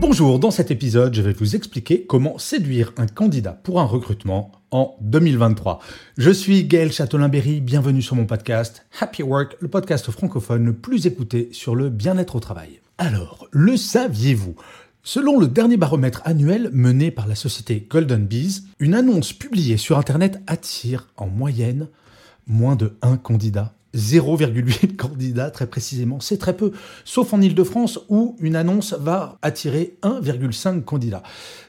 Bonjour, dans cet épisode, je vais vous expliquer comment séduire un candidat pour un recrutement en 2023. Je suis Gaël Châtelain-Berry, bienvenue sur mon podcast Happy Work, le podcast francophone le plus écouté sur le bien-être au travail. Alors, le saviez-vous? Selon le dernier baromètre annuel mené par la société Golden Bees, une annonce publiée sur Internet attire en moyenne moins de un candidat 0,8 candidats très précisément. C'est très peu, sauf en Ile-de-France où une annonce va attirer 1,5 candidats.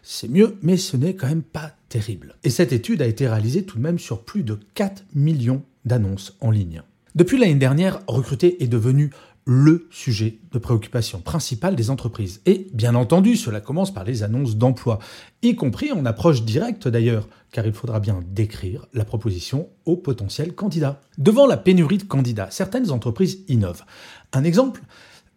C'est mieux, mais ce n'est quand même pas terrible. Et cette étude a été réalisée tout de même sur plus de 4 millions d'annonces en ligne. Depuis l'année dernière, recruter est devenu le sujet de préoccupation principale des entreprises. Et bien entendu, cela commence par les annonces d'emploi, y compris en approche directe d'ailleurs, car il faudra bien décrire la proposition aux potentiels candidats. Devant la pénurie de candidats, certaines entreprises innovent. Un exemple,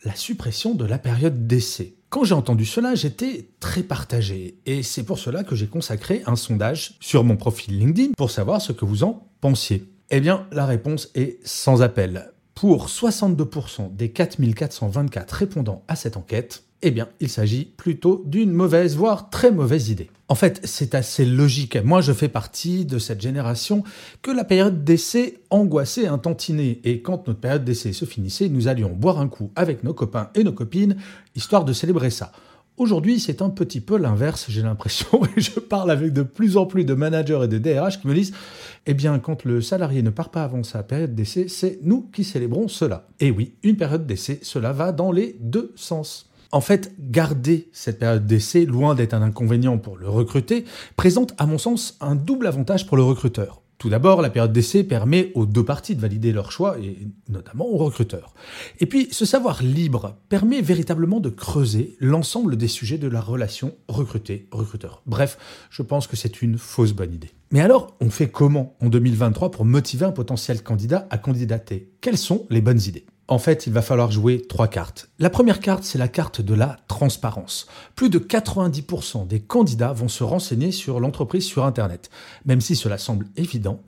la suppression de la période d'essai. Quand j'ai entendu cela, j'étais très partagé, et c'est pour cela que j'ai consacré un sondage sur mon profil LinkedIn pour savoir ce que vous en pensiez. Eh bien, la réponse est sans appel. Pour 62% des 4424 répondants à cette enquête, eh bien, il s'agit plutôt d'une mauvaise, voire très mauvaise idée. En fait, c'est assez logique. Moi, je fais partie de cette génération que la période d'essai angoissait un tantinet. Et quand notre période d'essai se finissait, nous allions boire un coup avec nos copains et nos copines, histoire de célébrer ça. Aujourd'hui, c'est un petit peu l'inverse, j'ai l'impression, et je parle avec de plus en plus de managers et de DRH qui me disent Eh bien, quand le salarié ne part pas avant sa période d'essai, c'est nous qui célébrons cela. Et oui, une période d'essai, cela va dans les deux sens. En fait, garder cette période d'essai, loin d'être un inconvénient pour le recruter, présente à mon sens un double avantage pour le recruteur. Tout d'abord, la période d'essai permet aux deux parties de valider leur choix, et notamment aux recruteurs. Et puis, ce savoir libre permet véritablement de creuser l'ensemble des sujets de la relation recruté-recruteur. Bref, je pense que c'est une fausse bonne idée. Mais alors, on fait comment en 2023 pour motiver un potentiel candidat à candidater? Quelles sont les bonnes idées? En fait, il va falloir jouer trois cartes. La première carte, c'est la carte de la transparence. Plus de 90% des candidats vont se renseigner sur l'entreprise sur Internet. Même si cela semble évident,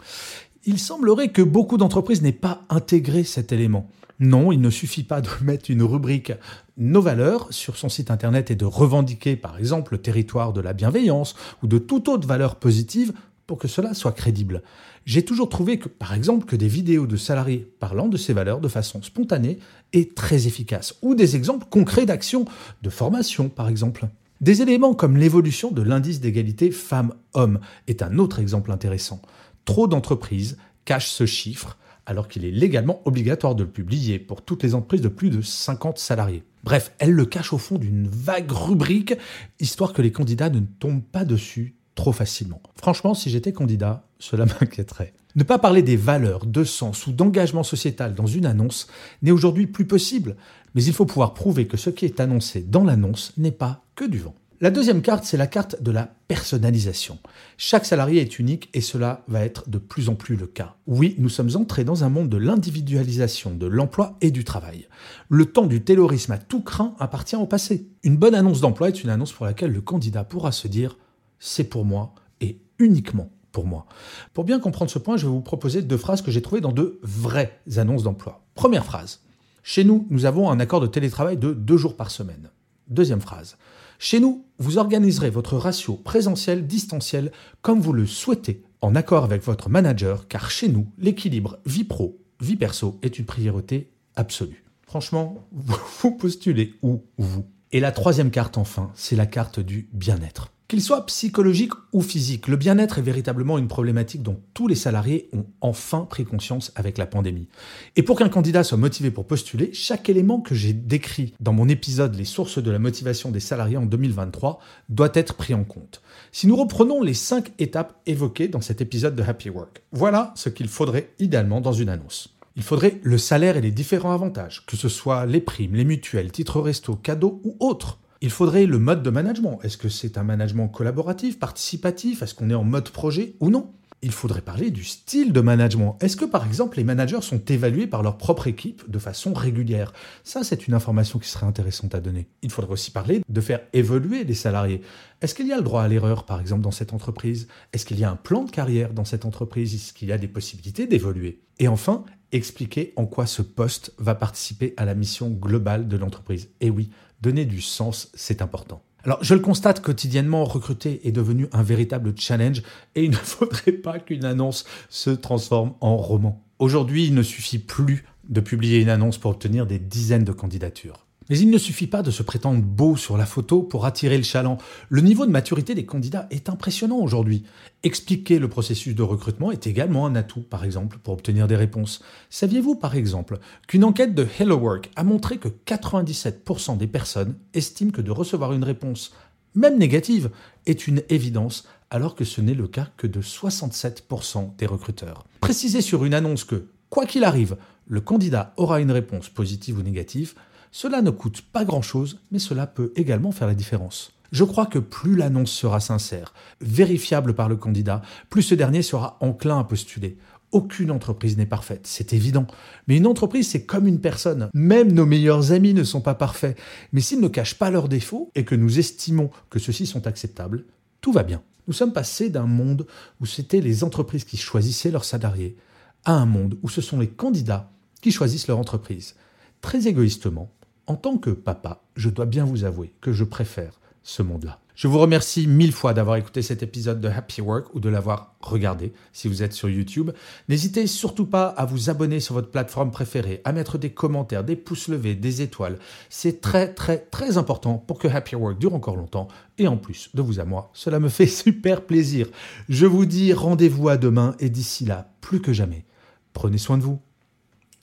il semblerait que beaucoup d'entreprises n'aient pas intégré cet élément. Non, il ne suffit pas de mettre une rubrique Nos valeurs sur son site internet et de revendiquer par exemple le territoire de la bienveillance ou de toute autre valeur positive pour que cela soit crédible. J'ai toujours trouvé que, par exemple, que des vidéos de salariés parlant de ces valeurs de façon spontanée est très efficace, ou des exemples concrets d'actions de formation, par exemple. Des éléments comme l'évolution de l'indice d'égalité femmes-hommes est un autre exemple intéressant. Trop d'entreprises cachent ce chiffre alors qu'il est légalement obligatoire de le publier pour toutes les entreprises de plus de 50 salariés. Bref, elles le cachent au fond d'une vague rubrique, histoire que les candidats ne tombent pas dessus trop facilement. Franchement, si j'étais candidat, cela m'inquiéterait. Ne pas parler des valeurs, de sens ou d'engagement sociétal dans une annonce n'est aujourd'hui plus possible, mais il faut pouvoir prouver que ce qui est annoncé dans l'annonce n'est pas que du vent. La deuxième carte, c'est la carte de la personnalisation. Chaque salarié est unique et cela va être de plus en plus le cas. Oui, nous sommes entrés dans un monde de l'individualisation de l'emploi et du travail. Le temps du taylorisme à tout craint appartient au passé. Une bonne annonce d'emploi est une annonce pour laquelle le candidat pourra se dire c'est pour moi et uniquement pour moi. Pour bien comprendre ce point, je vais vous proposer deux phrases que j'ai trouvées dans de vraies annonces d'emploi. Première phrase. Chez nous, nous avons un accord de télétravail de deux jours par semaine. Deuxième phrase. Chez nous, vous organiserez votre ratio présentiel-distanciel comme vous le souhaitez, en accord avec votre manager, car chez nous, l'équilibre vie pro, vie perso est une priorité absolue. Franchement, vous postulez où vous? Et la troisième carte enfin, c'est la carte du bien-être. Qu'il soit psychologique ou physique, le bien-être est véritablement une problématique dont tous les salariés ont enfin pris conscience avec la pandémie. Et pour qu'un candidat soit motivé pour postuler, chaque élément que j'ai décrit dans mon épisode Les sources de la motivation des salariés en 2023 doit être pris en compte. Si nous reprenons les cinq étapes évoquées dans cet épisode de Happy Work, voilà ce qu'il faudrait idéalement dans une annonce. Il faudrait le salaire et les différents avantages, que ce soit les primes, les mutuelles, titres resto, cadeaux ou autres. Il faudrait le mode de management. Est-ce que c'est un management collaboratif, participatif? Est-ce qu'on est en mode projet ou non? Il faudrait parler du style de management. Est-ce que par exemple les managers sont évalués par leur propre équipe de façon régulière? Ça, c'est une information qui serait intéressante à donner. Il faudrait aussi parler de faire évoluer les salariés. Est-ce qu'il y a le droit à l'erreur par exemple dans cette entreprise? Est-ce qu'il y a un plan de carrière dans cette entreprise? Est-ce qu'il y a des possibilités d'évoluer? Et enfin, expliquer en quoi ce poste va participer à la mission globale de l'entreprise. Et oui, donner du sens, c'est important. Alors, je le constate quotidiennement, recruter est devenu un véritable challenge et il ne faudrait pas qu'une annonce se transforme en roman. Aujourd'hui, il ne suffit plus de publier une annonce pour obtenir des dizaines de candidatures. Mais il ne suffit pas de se prétendre beau sur la photo pour attirer le chaland. Le niveau de maturité des candidats est impressionnant aujourd'hui. Expliquer le processus de recrutement est également un atout, par exemple, pour obtenir des réponses. Saviez-vous, par exemple, qu'une enquête de Hello Work a montré que 97% des personnes estiment que de recevoir une réponse, même négative, est une évidence, alors que ce n'est le cas que de 67% des recruteurs. Préciser sur une annonce que, quoi qu'il arrive, le candidat aura une réponse positive ou négative, cela ne coûte pas grand-chose, mais cela peut également faire la différence. Je crois que plus l'annonce sera sincère, vérifiable par le candidat, plus ce dernier sera enclin à postuler. Aucune entreprise n'est parfaite, c'est évident. Mais une entreprise, c'est comme une personne. Même nos meilleurs amis ne sont pas parfaits. Mais s'ils ne cachent pas leurs défauts et que nous estimons que ceux-ci sont acceptables, tout va bien. Nous sommes passés d'un monde où c'était les entreprises qui choisissaient leurs salariés à un monde où ce sont les candidats qui choisissent leur entreprise. Très égoïstement, en tant que papa, je dois bien vous avouer que je préfère ce monde-là. Je vous remercie mille fois d'avoir écouté cet épisode de Happy Work ou de l'avoir regardé si vous êtes sur YouTube. N'hésitez surtout pas à vous abonner sur votre plateforme préférée, à mettre des commentaires, des pouces levés, des étoiles. C'est très très très important pour que Happy Work dure encore longtemps. Et en plus, de vous à moi, cela me fait super plaisir. Je vous dis rendez-vous à demain et d'ici là, plus que jamais, prenez soin de vous.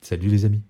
Salut les amis.